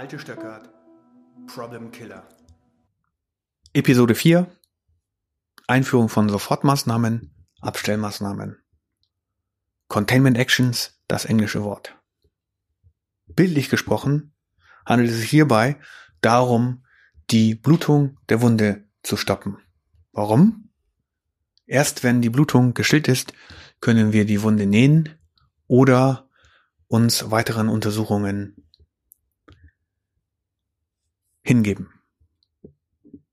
Malte Stöckert, Problem Killer. Episode 4 Einführung von Sofortmaßnahmen, Abstellmaßnahmen. Containment Actions, das englische Wort. Bildlich gesprochen handelt es sich hierbei darum, die Blutung der Wunde zu stoppen. Warum? Erst wenn die Blutung gestillt ist, können wir die Wunde nähen oder uns weiteren Untersuchungen hingeben.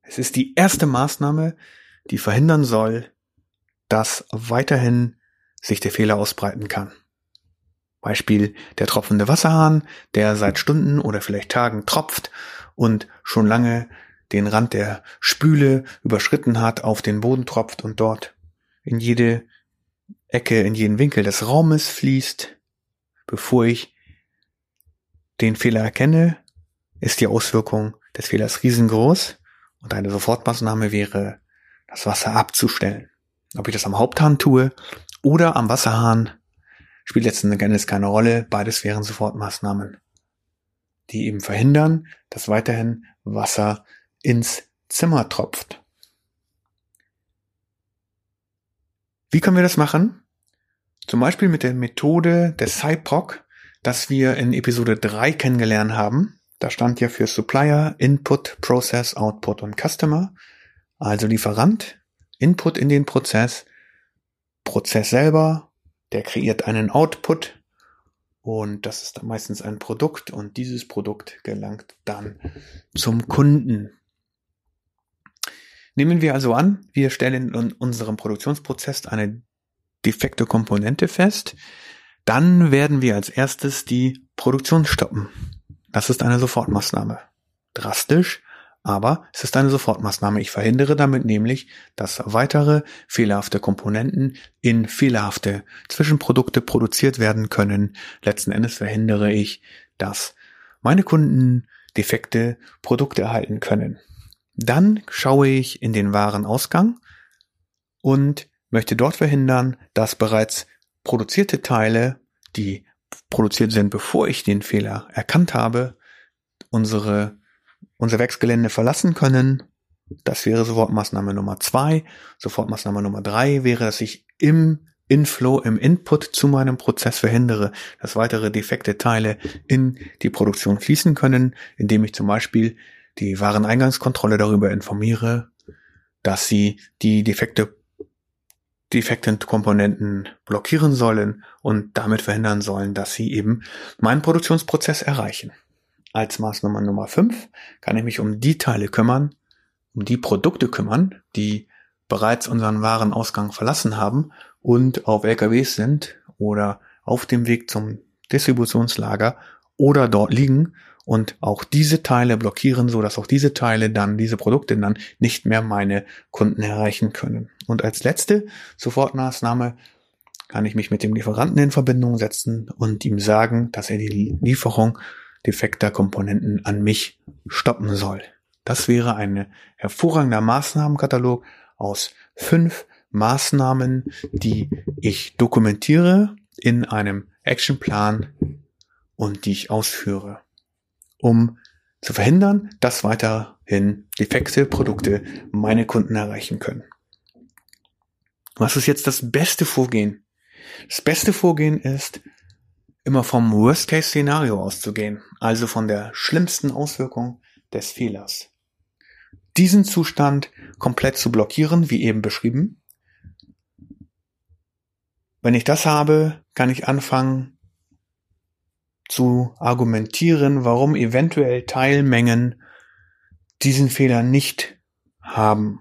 Es ist die erste Maßnahme, die verhindern soll, dass weiterhin sich der Fehler ausbreiten kann. Beispiel der tropfende Wasserhahn, der seit Stunden oder vielleicht Tagen tropft und schon lange den Rand der Spüle überschritten hat, auf den Boden tropft und dort in jede Ecke, in jeden Winkel des Raumes fließt, bevor ich den Fehler erkenne, ist die Auswirkung des Fehlers riesengroß und eine Sofortmaßnahme wäre, das Wasser abzustellen. Ob ich das am Haupthahn tue oder am Wasserhahn, spielt letzten Endes keine Rolle. Beides wären Sofortmaßnahmen, die eben verhindern, dass weiterhin Wasser ins Zimmer tropft. Wie können wir das machen? Zum Beispiel mit der Methode des CyProc, das wir in Episode 3 kennengelernt haben. Da stand ja für Supplier, Input, Process, Output und Customer. Also Lieferant, Input in den Prozess, Prozess selber, der kreiert einen Output und das ist dann meistens ein Produkt und dieses Produkt gelangt dann zum Kunden. Nehmen wir also an, wir stellen in unserem Produktionsprozess eine defekte Komponente fest, dann werden wir als erstes die Produktion stoppen. Das ist eine Sofortmaßnahme. Drastisch, aber es ist eine Sofortmaßnahme. Ich verhindere damit nämlich, dass weitere fehlerhafte Komponenten in fehlerhafte Zwischenprodukte produziert werden können. Letzten Endes verhindere ich, dass meine Kunden defekte Produkte erhalten können. Dann schaue ich in den Warenausgang und möchte dort verhindern, dass bereits produzierte Teile, die produziert sind, bevor ich den Fehler erkannt habe, unsere, unser Werksgelände verlassen können. Das wäre Sofortmaßnahme Nummer zwei. Sofortmaßnahme Nummer drei wäre, dass ich im Inflow, im Input zu meinem Prozess verhindere, dass weitere defekte Teile in die Produktion fließen können, indem ich zum Beispiel die Wareneingangskontrolle darüber informiere, dass sie die defekte defekten Komponenten blockieren sollen und damit verhindern sollen, dass sie eben meinen Produktionsprozess erreichen. Als Maßnahme Nummer 5 kann ich mich um die Teile kümmern, um die Produkte kümmern, die bereits unseren Warenausgang verlassen haben und auf LKWs sind oder auf dem Weg zum Distributionslager oder dort liegen und auch diese Teile blockieren, so dass auch diese Teile dann, diese Produkte dann nicht mehr meine Kunden erreichen können. Und als letzte Sofortmaßnahme kann ich mich mit dem Lieferanten in Verbindung setzen und ihm sagen, dass er die Lieferung defekter Komponenten an mich stoppen soll. Das wäre ein hervorragender Maßnahmenkatalog aus fünf Maßnahmen, die ich dokumentiere in einem Actionplan und die ich ausführe um zu verhindern, dass weiterhin defekte Produkte meine Kunden erreichen können. Was ist jetzt das beste Vorgehen? Das beste Vorgehen ist, immer vom Worst-Case-Szenario auszugehen, also von der schlimmsten Auswirkung des Fehlers. Diesen Zustand komplett zu blockieren, wie eben beschrieben. Wenn ich das habe, kann ich anfangen, zu argumentieren, warum eventuell Teilmengen diesen Fehler nicht haben.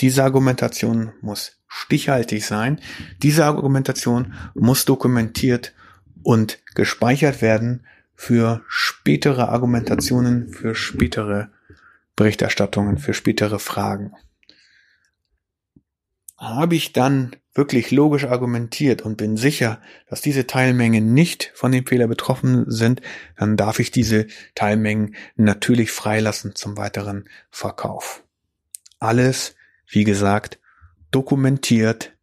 Diese Argumentation muss stichhaltig sein. Diese Argumentation muss dokumentiert und gespeichert werden für spätere Argumentationen, für spätere Berichterstattungen, für spätere Fragen. Habe ich dann wirklich logisch argumentiert und bin sicher, dass diese Teilmengen nicht von dem Fehler betroffen sind, dann darf ich diese Teilmengen natürlich freilassen zum weiteren Verkauf. Alles, wie gesagt, dokumentiert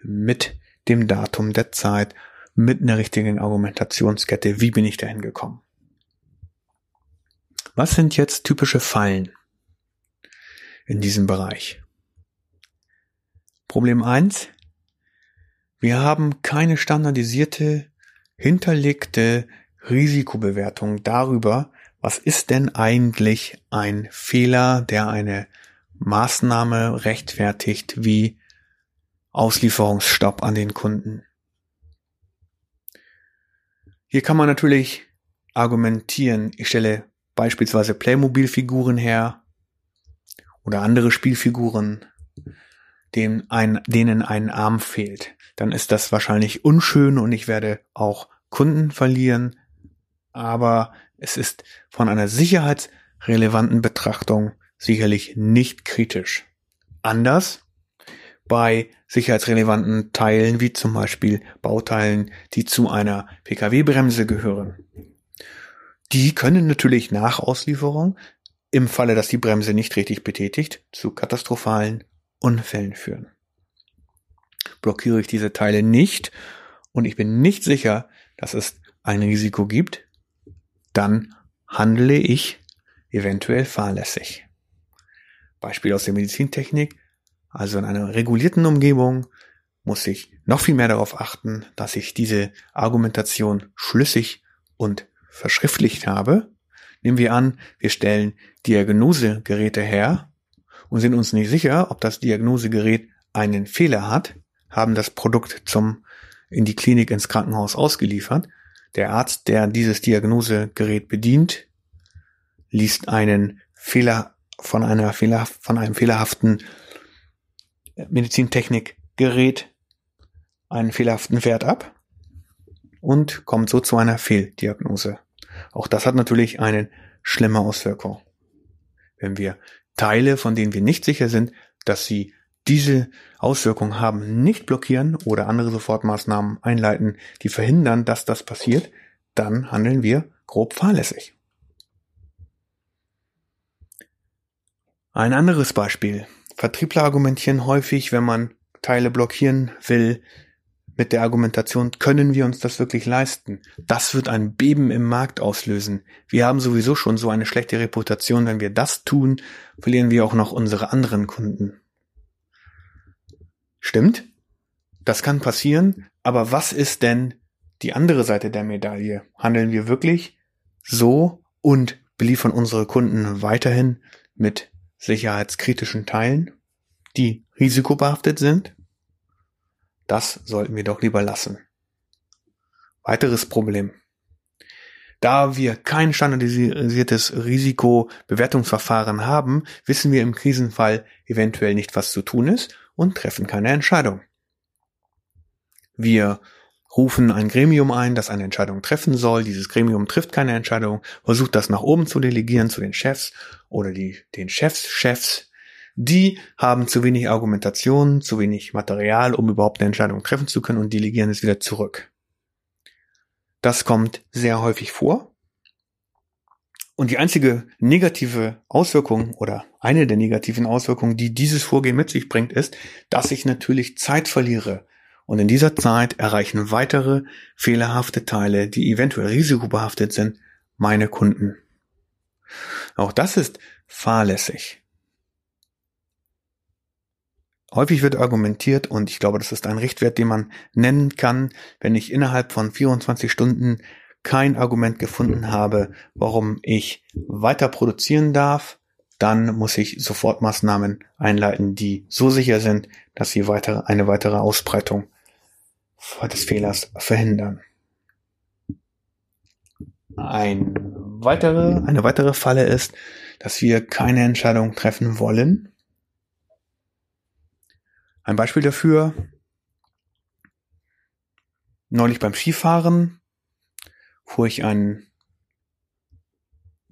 mit dem Datum der Zeit, mit einer richtigen Argumentationskette. Wie bin ich dahin gekommen? Was sind jetzt typische Fallen in diesem Bereich? Problem eins: Wir haben keine standardisierte, hinterlegte Risikobewertung darüber, was ist denn eigentlich ein Fehler, der eine Maßnahme rechtfertigt wie Auslieferungsstopp an den Kunden. Hier kann man natürlich argumentieren, ich stelle beispielsweise Playmobil-Figuren her oder andere Spielfiguren, denen ein, denen ein Arm fehlt. Dann ist das wahrscheinlich unschön und ich werde auch Kunden verlieren, aber es ist von einer sicherheitsrelevanten Betrachtung sicherlich nicht kritisch. Anders bei sicherheitsrelevanten Teilen wie zum Beispiel Bauteilen, die zu einer Pkw-Bremse gehören. Die können natürlich nach Auslieferung im Falle, dass die Bremse nicht richtig betätigt, zu katastrophalen Unfällen führen. Blockiere ich diese Teile nicht und ich bin nicht sicher, dass es ein Risiko gibt, dann handle ich eventuell fahrlässig. Beispiel aus der Medizintechnik. Also in einer regulierten Umgebung muss ich noch viel mehr darauf achten, dass ich diese Argumentation schlüssig und verschriftlicht habe. Nehmen wir an, wir stellen Diagnosegeräte her und sind uns nicht sicher, ob das Diagnosegerät einen Fehler hat, haben das Produkt zum in die Klinik ins Krankenhaus ausgeliefert. Der Arzt, der dieses Diagnosegerät bedient, liest einen Fehler von einer Fehler, von einem fehlerhaften Medizintechnikgerät einen fehlerhaften Wert ab und kommt so zu einer Fehldiagnose. Auch das hat natürlich eine schlimme Auswirkung. Wenn wir Teile, von denen wir nicht sicher sind, dass sie diese Auswirkungen haben, nicht blockieren oder andere Sofortmaßnahmen einleiten, die verhindern, dass das passiert, dann handeln wir grob fahrlässig. Ein anderes Beispiel. Vertriebler argumentieren häufig, wenn man Teile blockieren will, mit der Argumentation, können wir uns das wirklich leisten? Das wird ein Beben im Markt auslösen. Wir haben sowieso schon so eine schlechte Reputation. Wenn wir das tun, verlieren wir auch noch unsere anderen Kunden. Stimmt? Das kann passieren. Aber was ist denn die andere Seite der Medaille? Handeln wir wirklich so und beliefern unsere Kunden weiterhin mit sicherheitskritischen Teilen, die risikobehaftet sind? Das sollten wir doch lieber lassen. Weiteres Problem. Da wir kein standardisiertes Risikobewertungsverfahren haben, wissen wir im Krisenfall eventuell nicht, was zu tun ist und treffen keine Entscheidung. Wir rufen ein Gremium ein, das eine Entscheidung treffen soll. Dieses Gremium trifft keine Entscheidung, versucht das nach oben zu delegieren zu den Chefs oder die, den Chefs, Chefs. Die haben zu wenig Argumentation, zu wenig Material, um überhaupt eine Entscheidung treffen zu können und delegieren es wieder zurück. Das kommt sehr häufig vor. Und die einzige negative Auswirkung oder eine der negativen Auswirkungen, die dieses Vorgehen mit sich bringt, ist, dass ich natürlich Zeit verliere und in dieser Zeit erreichen weitere fehlerhafte Teile, die eventuell risikobehaftet sind, meine Kunden. Auch das ist fahrlässig. Häufig wird argumentiert, und ich glaube, das ist ein Richtwert, den man nennen kann, wenn ich innerhalb von 24 Stunden kein Argument gefunden habe, warum ich weiter produzieren darf, dann muss ich Sofortmaßnahmen einleiten, die so sicher sind, dass sie weitere, eine weitere Ausbreitung des Fehlers verhindern. Ein weitere, eine weitere Falle ist, dass wir keine Entscheidung treffen wollen. Ein Beispiel dafür, neulich beim Skifahren fuhr ich einen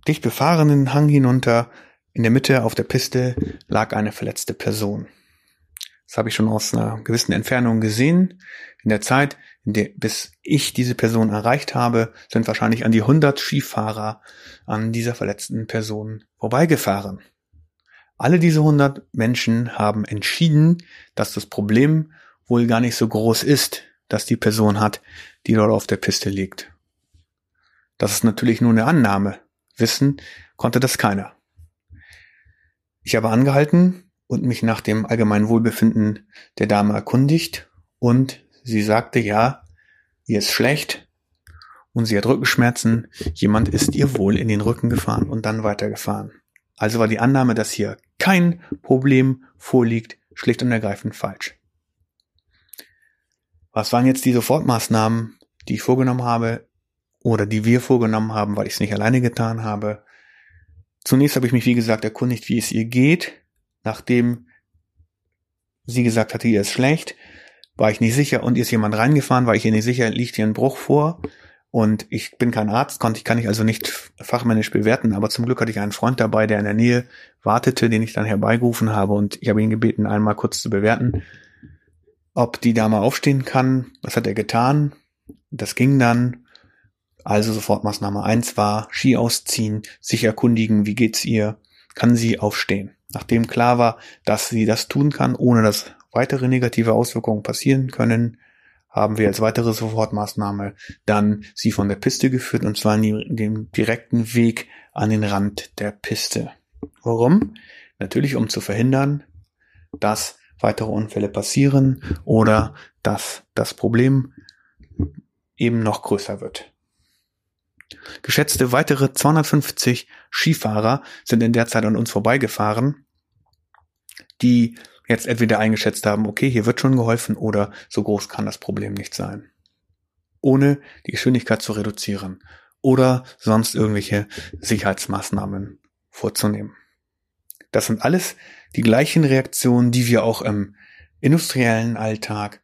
dicht befahrenen Hang hinunter. In der Mitte auf der Piste lag eine verletzte Person. Das habe ich schon aus einer gewissen Entfernung gesehen. In der Zeit, in der, bis ich diese Person erreicht habe, sind wahrscheinlich an die 100 Skifahrer an dieser verletzten Person vorbeigefahren. Alle diese 100 Menschen haben entschieden, dass das Problem wohl gar nicht so groß ist, dass die Person hat, die dort auf der Piste liegt. Das ist natürlich nur eine Annahme. Wissen konnte das keiner. Ich habe angehalten und mich nach dem allgemeinen Wohlbefinden der Dame erkundigt und sie sagte, ja, ihr ist schlecht und sie hat Rückenschmerzen, jemand ist ihr wohl in den Rücken gefahren und dann weitergefahren. Also war die Annahme, dass hier kein Problem vorliegt, schlicht und ergreifend falsch. Was waren jetzt die Sofortmaßnahmen, die ich vorgenommen habe oder die wir vorgenommen haben, weil ich es nicht alleine getan habe? Zunächst habe ich mich, wie gesagt, erkundigt, wie es ihr geht. Nachdem sie gesagt hatte, ihr ist schlecht, war ich nicht sicher und ist jemand reingefahren, war ich ihr nicht sicher, liegt hier ein Bruch vor. Und ich bin kein Arzt, konnte ich kann ich also nicht fachmännisch bewerten, aber zum Glück hatte ich einen Freund dabei, der in der Nähe wartete, den ich dann herbeigerufen habe und ich habe ihn gebeten, einmal kurz zu bewerten, ob die Dame aufstehen kann. Was hat er getan? Das ging dann. Also Sofortmaßnahme eins war Ski ausziehen, sich erkundigen, wie geht's ihr, kann sie aufstehen. Nachdem klar war, dass sie das tun kann, ohne dass weitere negative Auswirkungen passieren können, haben wir als weitere Sofortmaßnahme dann sie von der Piste geführt und zwar in den direkten Weg an den Rand der Piste. Warum? Natürlich, um zu verhindern, dass weitere Unfälle passieren oder dass das Problem eben noch größer wird. Geschätzte weitere 250 Skifahrer sind in der Zeit an uns vorbeigefahren, die jetzt entweder eingeschätzt haben, okay, hier wird schon geholfen oder so groß kann das Problem nicht sein. Ohne die Geschwindigkeit zu reduzieren oder sonst irgendwelche Sicherheitsmaßnahmen vorzunehmen. Das sind alles die gleichen Reaktionen, die wir auch im industriellen Alltag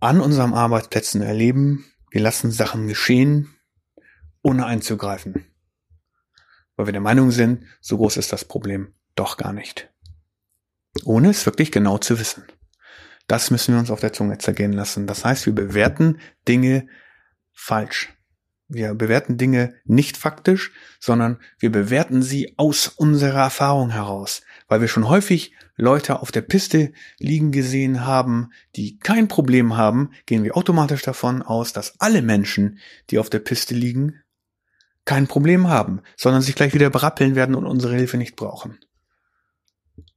an unseren Arbeitsplätzen erleben. Wir lassen Sachen geschehen, ohne einzugreifen. Weil wir der Meinung sind, so groß ist das Problem doch gar nicht. Ohne es wirklich genau zu wissen. Das müssen wir uns auf der Zunge zergehen lassen. Das heißt, wir bewerten Dinge falsch. Wir bewerten Dinge nicht faktisch, sondern wir bewerten sie aus unserer Erfahrung heraus, weil wir schon häufig Leute auf der Piste liegen gesehen haben, die kein Problem haben, gehen wir automatisch davon aus, dass alle Menschen, die auf der Piste liegen, kein Problem haben, sondern sich gleich wieder berappeln werden und unsere Hilfe nicht brauchen.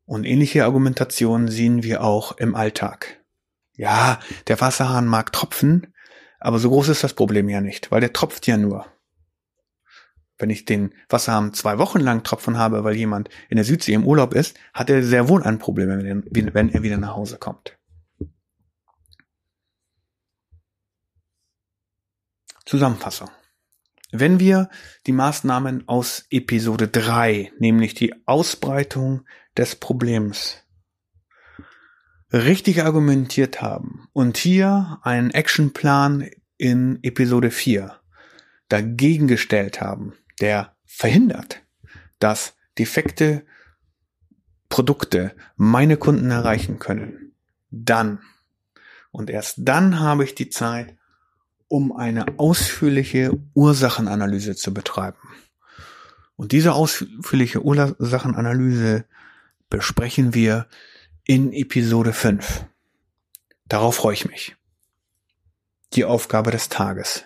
Und ähnliche Argumentationen sehen wir auch im Alltag. Ja, der Wasserhahn mag tropfen, aber so groß ist das Problem ja nicht, weil der tropft ja nur. Wenn ich den Wasserhahn zwei Wochen lang tropfen habe, weil jemand in der Südsee im Urlaub ist, hat er sehr wohl ein Problem, wenn er wieder nach Hause kommt. Zusammenfassung. Wenn wir die Maßnahmen aus Episode 3, nämlich die Ausbreitung des Problems, richtig argumentiert haben und hier einen Actionplan in Episode 4 dagegen gestellt haben, der verhindert, dass defekte Produkte meine Kunden erreichen können, dann. Und erst dann habe ich die Zeit, um eine ausführliche Ursachenanalyse zu betreiben. Und diese ausführliche Ursachenanalyse besprechen wir in Episode 5. Darauf freue ich mich. Die Aufgabe des Tages.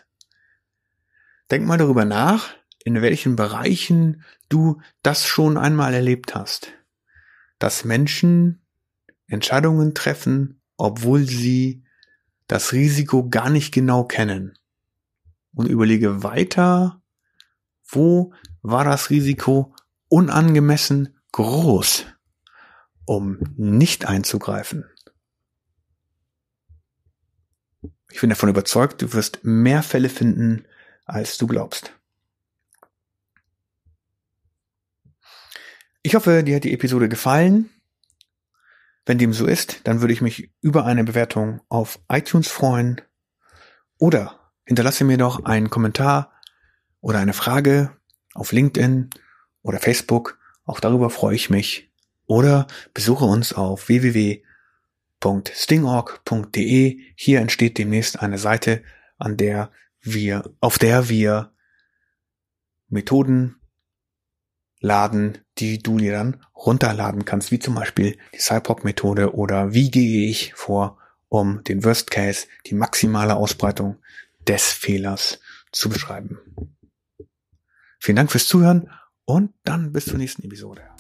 Denk mal darüber nach, in welchen Bereichen du das schon einmal erlebt hast. Dass Menschen Entscheidungen treffen, obwohl sie das Risiko gar nicht genau kennen. Und überlege weiter, wo war das Risiko unangemessen groß, um nicht einzugreifen. Ich bin davon überzeugt, du wirst mehr Fälle finden, als du glaubst. Ich hoffe, dir hat die Episode gefallen. Wenn dem so ist, dann würde ich mich über eine Bewertung auf iTunes freuen. Oder hinterlasse mir doch einen Kommentar oder eine Frage auf LinkedIn oder Facebook. Auch darüber freue ich mich. Oder besuche uns auf www.stingorg.de. Hier entsteht demnächst eine Seite, an der wir, auf der wir Methoden laden, die du dir dann runterladen kannst, wie zum Beispiel die Cypop-Methode oder wie gehe ich vor, um den Worst Case, die maximale Ausbreitung des Fehlers zu beschreiben. Vielen Dank fürs Zuhören und dann bis zur nächsten Episode.